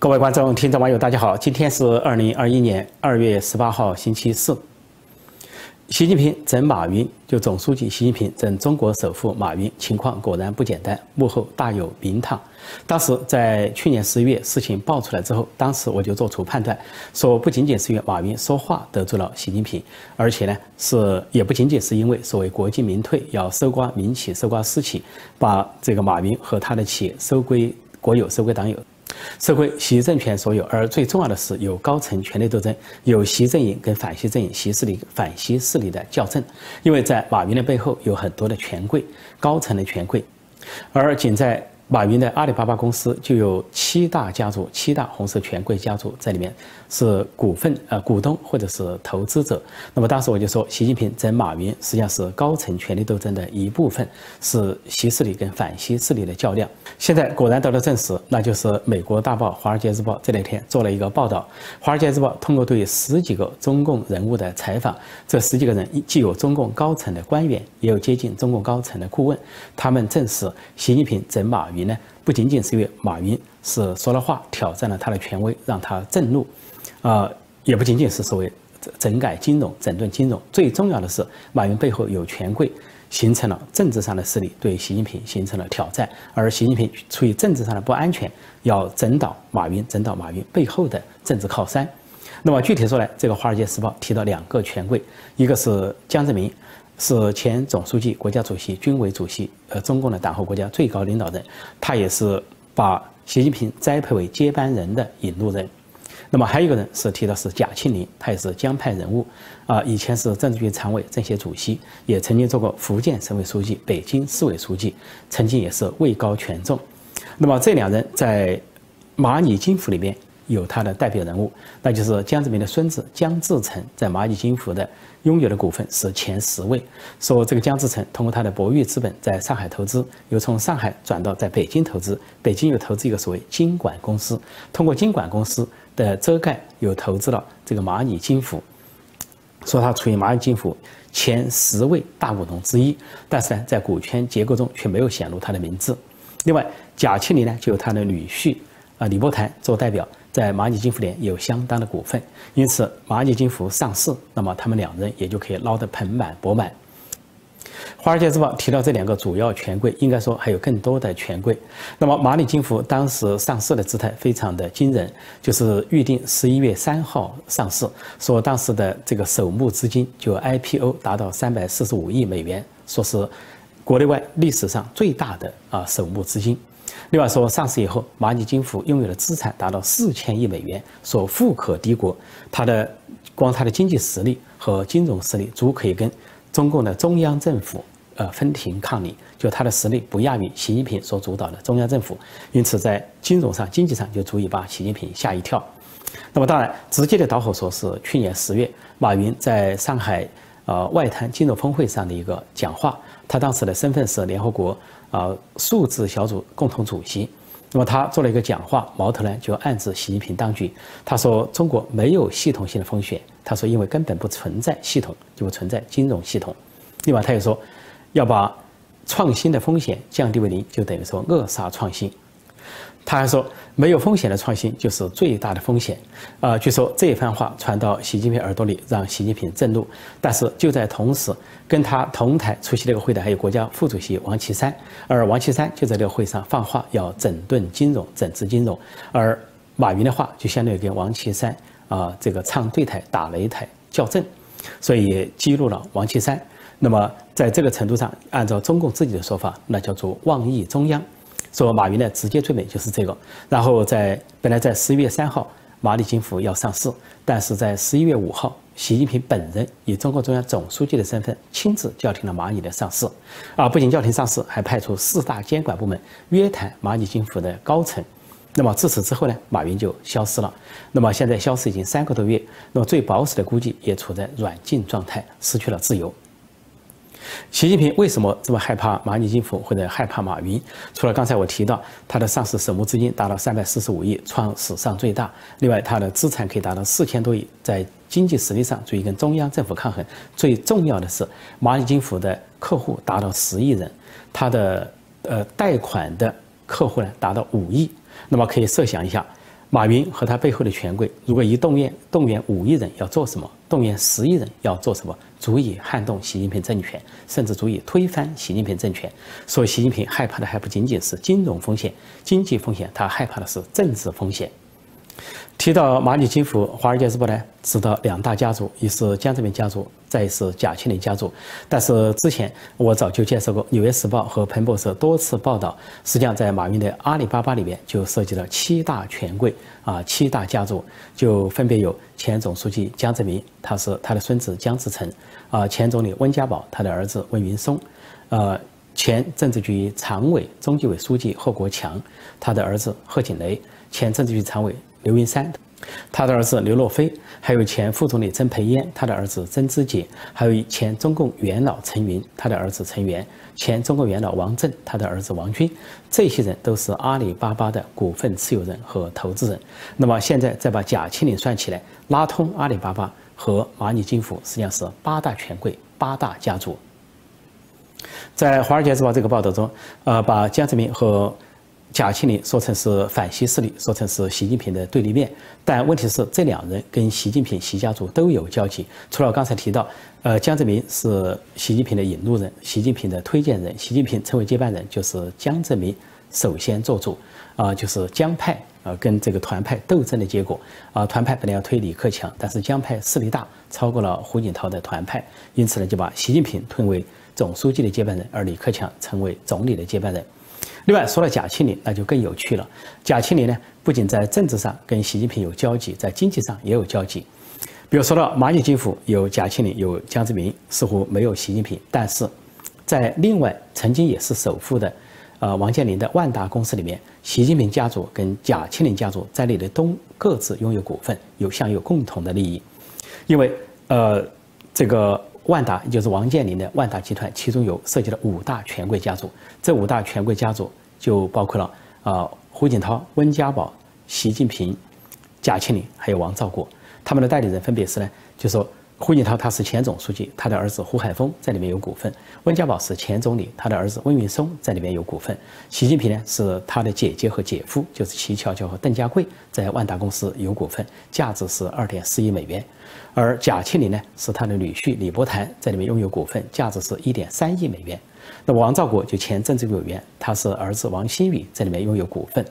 各位观众、听众、网友，大家好！今天是二零二一年二月十八号，星期四。习近平整马云，就总书记习近平整中国首富马云，情况果然不简单，幕后大有名堂。当时在去年十一月事情爆出来之后，当时我就做出判断，说不仅仅是因为马云说话得罪了习近平，而且呢是也不仅仅是因为所谓国进民退要收刮民企、收刮私企，把这个马云和他的企业收归国有、收归党有。社会习政权所有，而最重要的是有高层权力斗争，有习阵营跟反习阵营、习势力、反习势力的校正。因为在马云的背后有很多的权贵、高层的权贵，而仅在。马云的阿里巴巴公司就有七大家族、七大红色权贵家族在里面是股份呃股东或者是投资者。那么当时我就说，习近平整马云实际上是高层权力斗争的一部分，是习势力跟反习势力的较量。现在果然得到证实，那就是美国大报《华尔街日报》这两天做了一个报道，《华尔街日报》通过对十几个中共人物的采访，这十几个人既有中共高层的官员，也有接近中共高层的顾问，他们证实习近平整马云。呢，不仅仅是因为马云是说了话，挑战了他的权威，让他震怒，啊，也不仅仅是所谓整改金融、整顿金融，最重要的是，马云背后有权贵，形成了政治上的势力，对习近平形成了挑战，而习近平出于政治上的不安全，要整倒马云，整倒马云背后的政治靠山。那么具体说来，这个《华尔街时报》提到两个权贵，一个是江泽民。是前总书记、国家主席、军委主席，呃，中共的党和国家最高领导人，他也是把习近平栽培为接班人的引路人。那么还有一个人是提到是贾庆林，他也是江派人物，啊，以前是政治局常委、政协主席，也曾经做过福建省委书记、北京市委书记，曾经也是位高权重。那么这两人在蚂蚁金服里面。有他的代表人物，那就是江泽民的孙子江志成，在蚂蚁金服的拥有的股份是前十位。说这个江志成通过他的博裕资本在上海投资，又从上海转到在北京投资，北京又投资一个所谓金管公司，通过金管公司的遮盖又投资了这个蚂蚁金服，说他处于蚂蚁金服前十位大股东之一，但是呢，在股权结构中却没有显露他的名字。另外，贾庆林呢就有他的女婿啊李伯谈做代表。在蚂蚁金服联有相当的股份，因此蚂蚁金服上市，那么他们两人也就可以捞得盆满钵满。华尔街日报提到这两个主要权贵，应该说还有更多的权贵。那么蚂蚁金服当时上市的姿态非常的惊人，就是预定十一月三号上市，说当时的这个首募资金就 IPO 达到三百四十五亿美元，说是国内外历史上最大的啊首募资金。另外说，上市以后，蚂蚁金服拥有的资产达到四千亿美元，所富可敌国。它的光它的经济实力和金融实力，足可以跟中共的中央政府呃分庭抗礼。就它的实力不亚于习近平所主导的中央政府，因此在金融上、经济上就足以把习近平吓一跳。那么当然，直接的导火索是去年十月，马云在上海呃外滩金融峰会上的一个讲话，他当时的身份是联合国。啊，数字小组共同主席，那么他做了一个讲话，矛头呢就暗指习近平当局。他说中国没有系统性的风险，他说因为根本不存在系统，就不存在金融系统。另外他又说，要把创新的风险降低为零，就等于说扼杀创新。他还说，没有风险的创新就是最大的风险。啊，据说这一番话传到习近平耳朵里，让习近平震怒。但是就在同时，跟他同台出席这个会的还有国家副主席王岐山，而王岐山就在这个会上放话，要整顿金融、整治金融。而马云的话就相当于跟王岐山啊这个唱对台、打擂台、校正，所以激怒了王岐山。那么在这个程度上，按照中共自己的说法，那叫做妄议中央。说马云的直接罪名就是这个，然后在本来在十一月三号，蚂蚁金服要上市，但是在十一月五号，习近平本人以中共中央总书记的身份亲自叫停了蚂蚁的上市，啊，不仅叫停上市，还派出四大监管部门约谈蚂蚁金服的高层。那么自此之后呢，马云就消失了。那么现在消失已经三个多月，那么最保守的估计也处在软禁状态，失去了自由。习近平为什么这么害怕蚂蚁金服或者害怕马云？除了刚才我提到他的上市首募资金达到三百四十五亿，创史上最大。另外，他的资产可以达到四千多亿，在经济实力上足以跟中央政府抗衡。最重要的是，蚂蚁金服的客户达到十亿人，他的呃贷款的客户呢达到五亿。那么可以设想一下，马云和他背后的权贵，如果一动员动员五亿人要做什么，动员十亿人要做什么，足以撼动习近平政权，甚至足以推翻习近平政权。所以，习近平害怕的还不仅仅是金融风险、经济风险，他害怕的是政治风险。提到蚂蚁金服，《华尔街日报》呢指的两大家族，一是江泽民家族，再一是贾庆林家族。但是之前我早就介绍过，《纽约时报》和彭博社多次报道，实际上在马云的阿里巴巴里面就涉及了七大权贵啊，七大家族，就分别有前总书记江泽民，他是他的孙子江志成，啊，前总理温家宝，他的儿子温云松，呃，前政治局常委、中纪委书记贺国强，他的儿子贺锦雷，前政治局常委。刘云山，他的儿子刘若飞，还有前副总理曾培炎，他的儿子曾志杰，还有前中共元老陈云，他的儿子陈元，前中共元老王震，他的儿子王军，这些人都是阿里巴巴的股份持有人和投资人。那么现在再把贾庆林算起来，拉通阿里巴巴和蚂蚁金服，实际上是八大权贵、八大家族。在《华尔街日报》这个报道中，呃，把江泽民和贾庆林说成是反习势力，说成是习近平的对立面，但问题是这两人跟习近平、习家族都有交集。除了刚才提到，呃，江泽民是习近平的引路人，习近平的推荐人，习近平成为接班人就是江泽民首先做主，啊，就是江派啊跟这个团派斗争的结果。啊，团派本来要推李克强，但是江派势力大，超过了胡锦涛的团派，因此呢就把习近平推为总书记的接班人，而李克强成为总理的接班人。另外，说到贾庆林，那就更有趣了。贾庆林呢，不仅在政治上跟习近平有交集，在经济上也有交集。比如说到蚂蚁金服有贾庆林，有江泽民，似乎没有习近平。但是，在另外曾经也是首富的，呃，王健林的万达公司里面，习近平家族跟贾庆林家族在内的都各自拥有股份，有享有共同的利益。因为，呃，这个。万达也就是王健林的万达集团，其中有涉及了五大权贵家族。这五大权贵家族就包括了啊胡锦涛、温家宝、习近平、贾庆林，还有王兆国。他们的代理人分别是呢，就说胡锦涛他是前总书记，他的儿子胡海峰在里面有股份；温家宝是前总理，他的儿子温云松在里面有股份；习近平呢是他的姐姐和姐夫，就是齐乔乔和邓家贵在万达公司有股份，价值是二点四亿美元。而贾庆林呢，是他的女婿李伯潭在里面拥有股份，价值是一点三亿美元。那王兆国就前政治委员，他是儿子王新宇在里面拥有股份。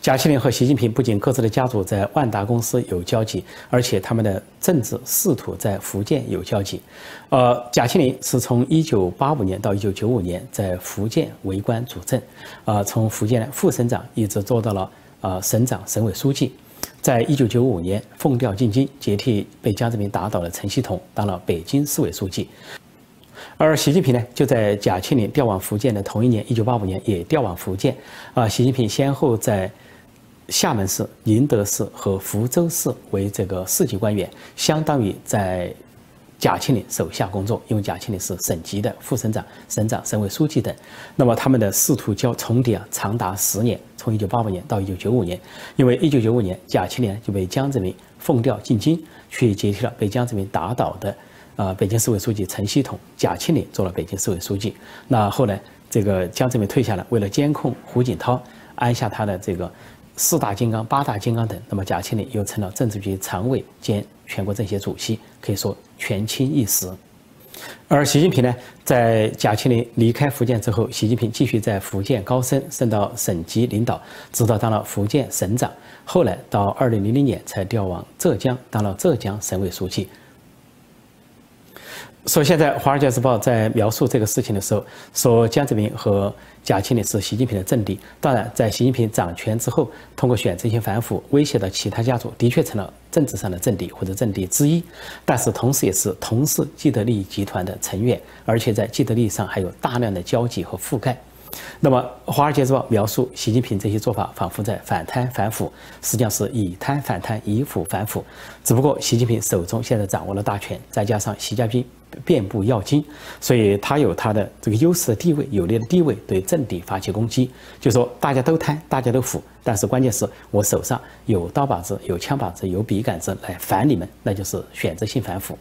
贾庆林和习近平不仅各自的家族在万达公司有交集，而且他们的政治仕途在福建有交集。呃，贾庆林是从一九八五年到一九九五年在福建为官主政，啊，从福建副省长一直做到了啊省长、省委书记。在一九九五年，奉调进京，接替被江泽民打倒的陈希同，当了北京市委书记。而习近平呢，就在贾庆林调往福建的同一年，一九八五年也调往福建。啊，习近平先后在厦门市、宁德市和福州市为这个市级官员，相当于在。贾庆林手下工作，因为贾庆林是省级的副省长、省长、省委书记等，那么他们的仕途交重叠啊，长达十年，从一九八五年到一九九五年。因为一九九五年，贾庆林就被江泽民奉调进京，去接替了被江泽民打倒的，呃，北京市委书记陈希同。贾庆林做了北京市委书记。那后来这个江泽民退下来，为了监控胡锦涛，安下他的这个四大金刚、八大金刚等，那么贾庆林又成了政治局常委兼。全国政协主席可以说权倾一时，而习近平呢，在贾庆林离开福建之后，习近平继续在福建高升，升到省级领导，直到当了福建省长，后来到二零零零年才调往浙江，当了浙江省委书记。所以现在《华尔街日报》在描述这个事情的时候，说江泽民和贾庆林是习近平的政敌。当然，在习近平掌权之后，通过选择性反腐威胁到其他家族，的确成了政治上的政敌或者政敌之一。但是，同时也是同是既得利益集团的成员，而且在既得利益上还有大量的交集和覆盖。那么，《华尔街日报》描述习近平这些做法，仿佛在反贪反腐，实际上是以贪反贪，以腐反腐。只不过，习近平手中现在掌握了大权，再加上习家军。遍布要津，所以他有他的这个优势的地位，有利的地位，对政敌发起攻击，就说大家都贪，大家都腐，但是关键是我手上有刀把子，有枪把子，有笔杆子来反你们，那就是选择性反腐。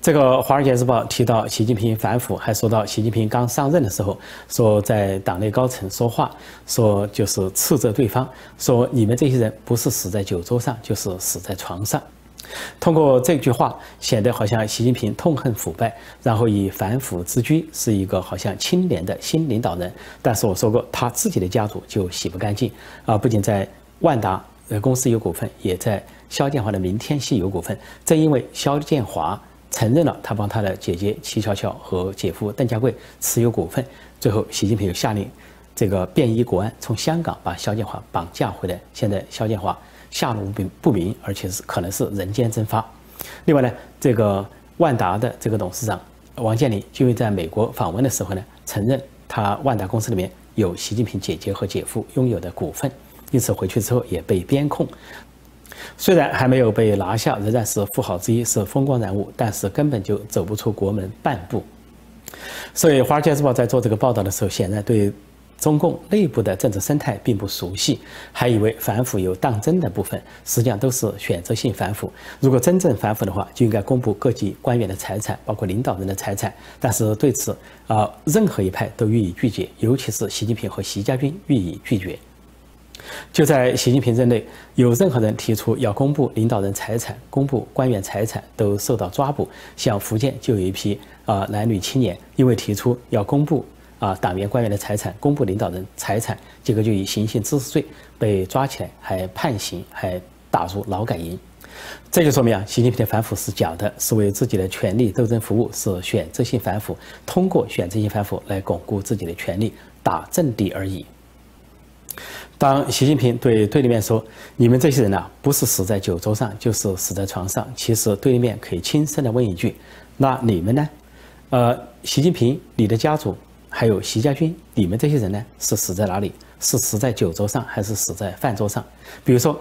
这个《华尔街日报》提到习近平反腐，还说到习近平刚上任的时候，说在党内高层说话，说就是斥责对方，说你们这些人不是死在酒桌上，就是死在床上。通过这句话，显得好像习近平痛恨腐败，然后以反腐自居，是一个好像清廉的新领导人。但是我说过，他自己的家族就洗不干净啊！不仅在万达呃公司有股份，也在肖建华的明天系有股份。正因为肖建华。承认了他帮他的姐姐齐乔乔和姐夫邓家贵持有股份，最后习近平又下令这个便衣国安从香港把肖建华绑架回来。现在肖建华下落不不明，而且是可能是人间蒸发。另外呢，这个万达的这个董事长王健林，就因为在美国访问的时候呢，承认他万达公司里面有习近平姐姐和姐夫拥有的股份，因此回去之后也被边控。虽然还没有被拿下，仍然是富豪之一，是风光人物，但是根本就走不出国门半步。所以，《华尔街日报》在做这个报道的时候，显然对中共内部的政治生态并不熟悉，还以为反腐有当真的部分，实际上都是选择性反腐。如果真正反腐的话，就应该公布各级官员的财产，包括领导人的财产。但是对此啊，任何一派都予以拒绝，尤其是习近平和习家军予以拒绝。就在习近平任内，有任何人提出要公布领导人财产、公布官员财产，都受到抓捕。像福建就有一批啊男女青年，因为提出要公布啊党员官员的财产、公布领导人财产，结果就以行贿滋事罪被抓起来，还判刑，还打入劳改营。这就说明啊，习近平的反腐是假的，是为自己的权力斗争服务，是选择性反腐，通过选择性反腐来巩固自己的权力，打阵地而已。当习近平对对立面说：“你们这些人呐，不是死在酒桌上，就是死在床上。”其实对立面可以轻声的问一句：“那你们呢？呃，习近平、你的家族，还有习家军，你们这些人呢，是死在哪里？是死在酒桌上，还是死在饭桌上？”比如说，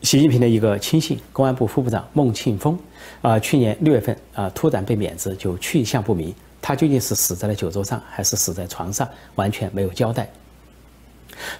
习近平的一个亲信，公安部副部长孟庆峰，啊，去年六月份啊，突然被免职，就去向不明。他究竟是死在了酒桌上，还是死在床上？完全没有交代。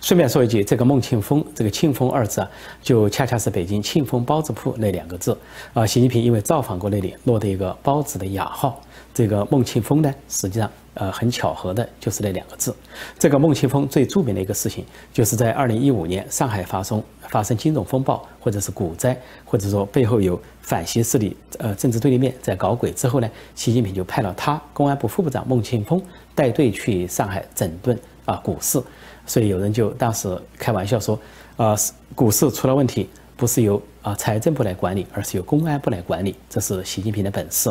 顺便说一句，这个孟庆峰，这个“庆丰”二字啊，就恰恰是北京庆丰包子铺那两个字啊。习近平因为造访过那里，落得一个包子的雅号。这个孟庆峰呢，实际上呃很巧合的就是那两个字。这个孟庆峰最著名的一个事情，就是在二零一五年上海发生发生金融风暴，或者是股灾，或者说背后有反西势力呃政治对立面在搞鬼之后呢，习近平就派了他公安部副部长孟庆峰带队去上海整顿啊股市。所以有人就当时开玩笑说，呃，股市出了问题，不是由啊财政部来管理，而是由公安部来管理，这是习近平的本事。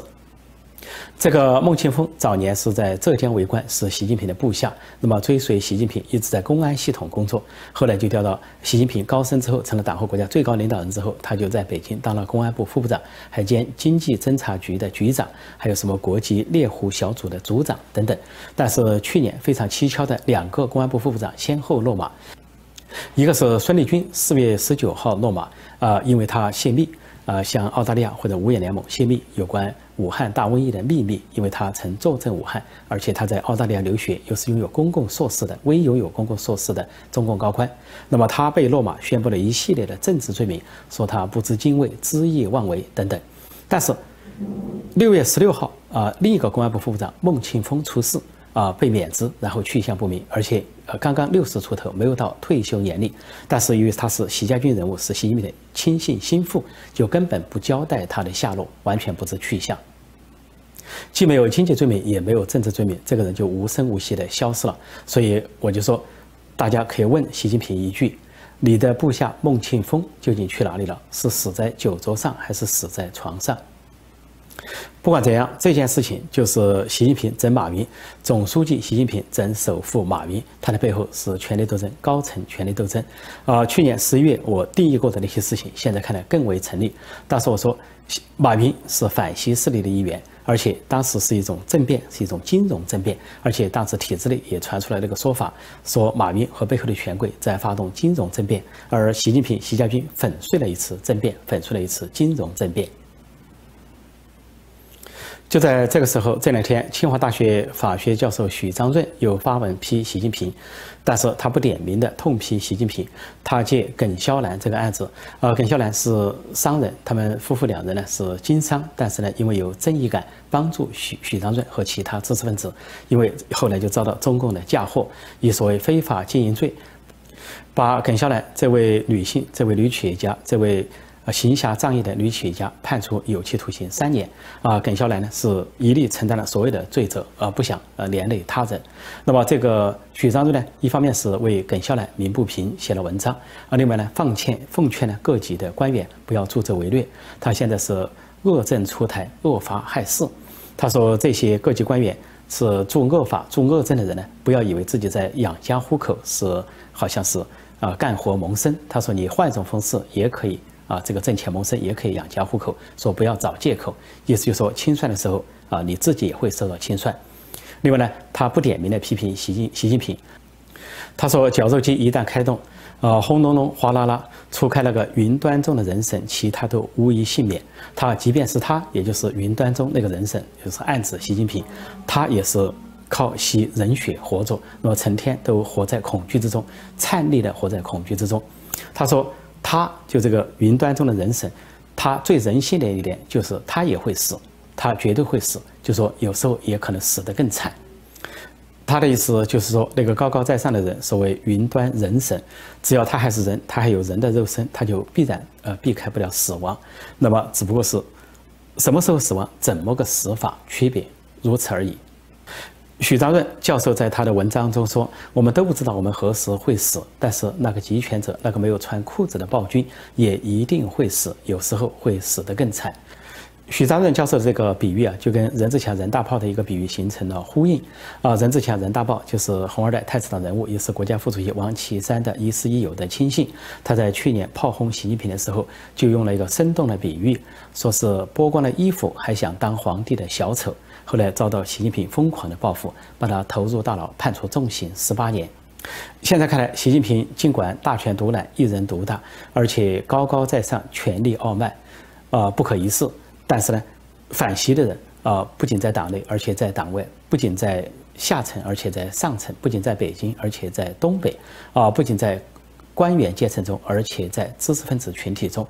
这个孟庆峰早年是在浙江为官，是习近平的部下。那么追随习近平一直在公安系统工作，后来就调到习近平高升之后，成了党和国家最高领导人之后，他就在北京当了公安部副部长，还兼经济侦查局的局长，还有什么国际猎狐小组的组长等等。但是去年非常蹊跷的两个公安部副部长先后落马，一个是孙立军，四月十九号落马，啊，因为他泄密。啊，向澳大利亚或者五眼联盟泄密有关武汉大瘟疫的秘密，因为他曾坐镇武汉，而且他在澳大利亚留学，又是拥有公共硕士的，唯拥有公共硕士的中共高官。那么他被落马，宣布了一系列的政治罪名，说他不知敬畏、恣意妄为等等。但是六月十六号啊，另一个公安部副部长孟庆峰出事。啊，被免职，然后去向不明，而且呃，刚刚六十出头，没有到退休年龄。但是由于他是习家军人物，是习近平的亲信心腹，就根本不交代他的下落，完全不知去向。既没有经济罪名，也没有政治罪名，这个人就无声无息的消失了。所以我就说，大家可以问习近平一句：你的部下孟庆峰究竟去哪里了？是死在酒桌上，还是死在床上？不管怎样，这件事情就是习近平整马云，总书记习近平整首富马云，他的背后是权力斗争，高层权力斗争。啊，去年十一月我定义过的那些事情，现在看来更为成立。当时我说，马云是反西势力的一员，而且当时是一种政变，是一种金融政变，而且当时体制内也传出来那个说法，说马云和背后的权贵在发动金融政变，而习近平、习家军粉碎了一次政变，粉碎了一次金融政变。就在这个时候，这两天，清华大学法学教授许章润又发文批习近平，但是他不点名的痛批习近平。他借耿肖兰这个案子，呃，耿肖兰是商人，他们夫妇两人呢是经商，但是呢，因为有正义感，帮助许许章润和其他知识分子，因为后来就遭到中共的嫁祸，以所谓非法经营罪，把耿肖兰这位女性、这位女企业家、这位。行侠仗义的女企业家判处有期徒刑三年。啊，耿肖兰呢是一力承担了所有的罪责，而不想呃连累他人。那么这个许章润呢，一方面是为耿肖兰鸣不平写了文章，啊，另外呢奉劝奉劝呢各级的官员不要助纣为虐。他现在是恶政出台，恶法害事。他说这些各级官员是做恶法、做恶政的人呢，不要以为自己在养家糊口，是好像是啊干活谋生。他说你换一种方式也可以。啊，这个挣钱谋生也可以养家糊口，说不要找借口，意思就是说清算的时候啊，你自己也会受到清算。另外呢，他不点名的批评习近习近平，他说绞肉机一旦开动，啊，轰隆隆哗啦啦，除开那个云端中的人神，其他都无一幸免。他即便是他，也就是云端中那个人神，就是暗指习近平，他也是靠吸人血活着，那么成天都活在恐惧之中，颤栗的活在恐惧之中。他说。他就这个云端中的人神，他最人性的一点就是他也会死，他绝对会死，就说有时候也可能死得更惨。他的意思就是说，那个高高在上的人，所谓云端人神，只要他还是人，他还有人的肉身，他就必然呃避开不了死亡。那么只不过是什么时候死亡，怎么个死法区别，如此而已。许章润教授在他的文章中说：“我们都不知道我们何时会死，但是那个集权者，那个没有穿裤子的暴君，也一定会死，有时候会死得更惨。”许章润教授这个比喻啊，就跟任志强任大炮的一个比喻形成了呼应。啊，任志强任大炮就是红二代太子党人物，也是国家副主席王岐山的亦师亦友的亲信。他在去年炮轰习近平的时候，就用了一个生动的比喻，说是剥光了衣服还想当皇帝的小丑。后来遭到习近平疯狂的报复，把他投入大牢，判处重刑十八年。现在看来，习近平尽管大权独揽、一人独大，而且高高在上、权力傲慢，啊，不可一世。但是呢，反习的人啊，不仅在党内，而且在党外；不仅在下层，而且在上层；不仅在北京，而且在东北；啊，不仅在官员阶层中，而且在知识分子群体中。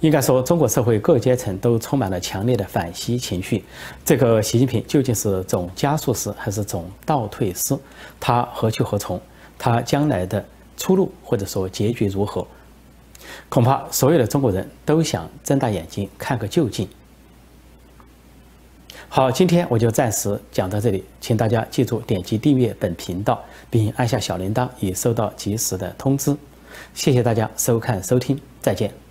应该说，中国社会各阶层都充满了强烈的反习情绪。这个习近平究竟是总加速师还是总倒退师？他何去何从？他将来的出路或者说结局如何？恐怕所有的中国人都想睁大眼睛看个究竟。好，今天我就暂时讲到这里，请大家记住点击订阅本频道，并按下小铃铛以收到及时的通知。谢谢大家收看收听，再见。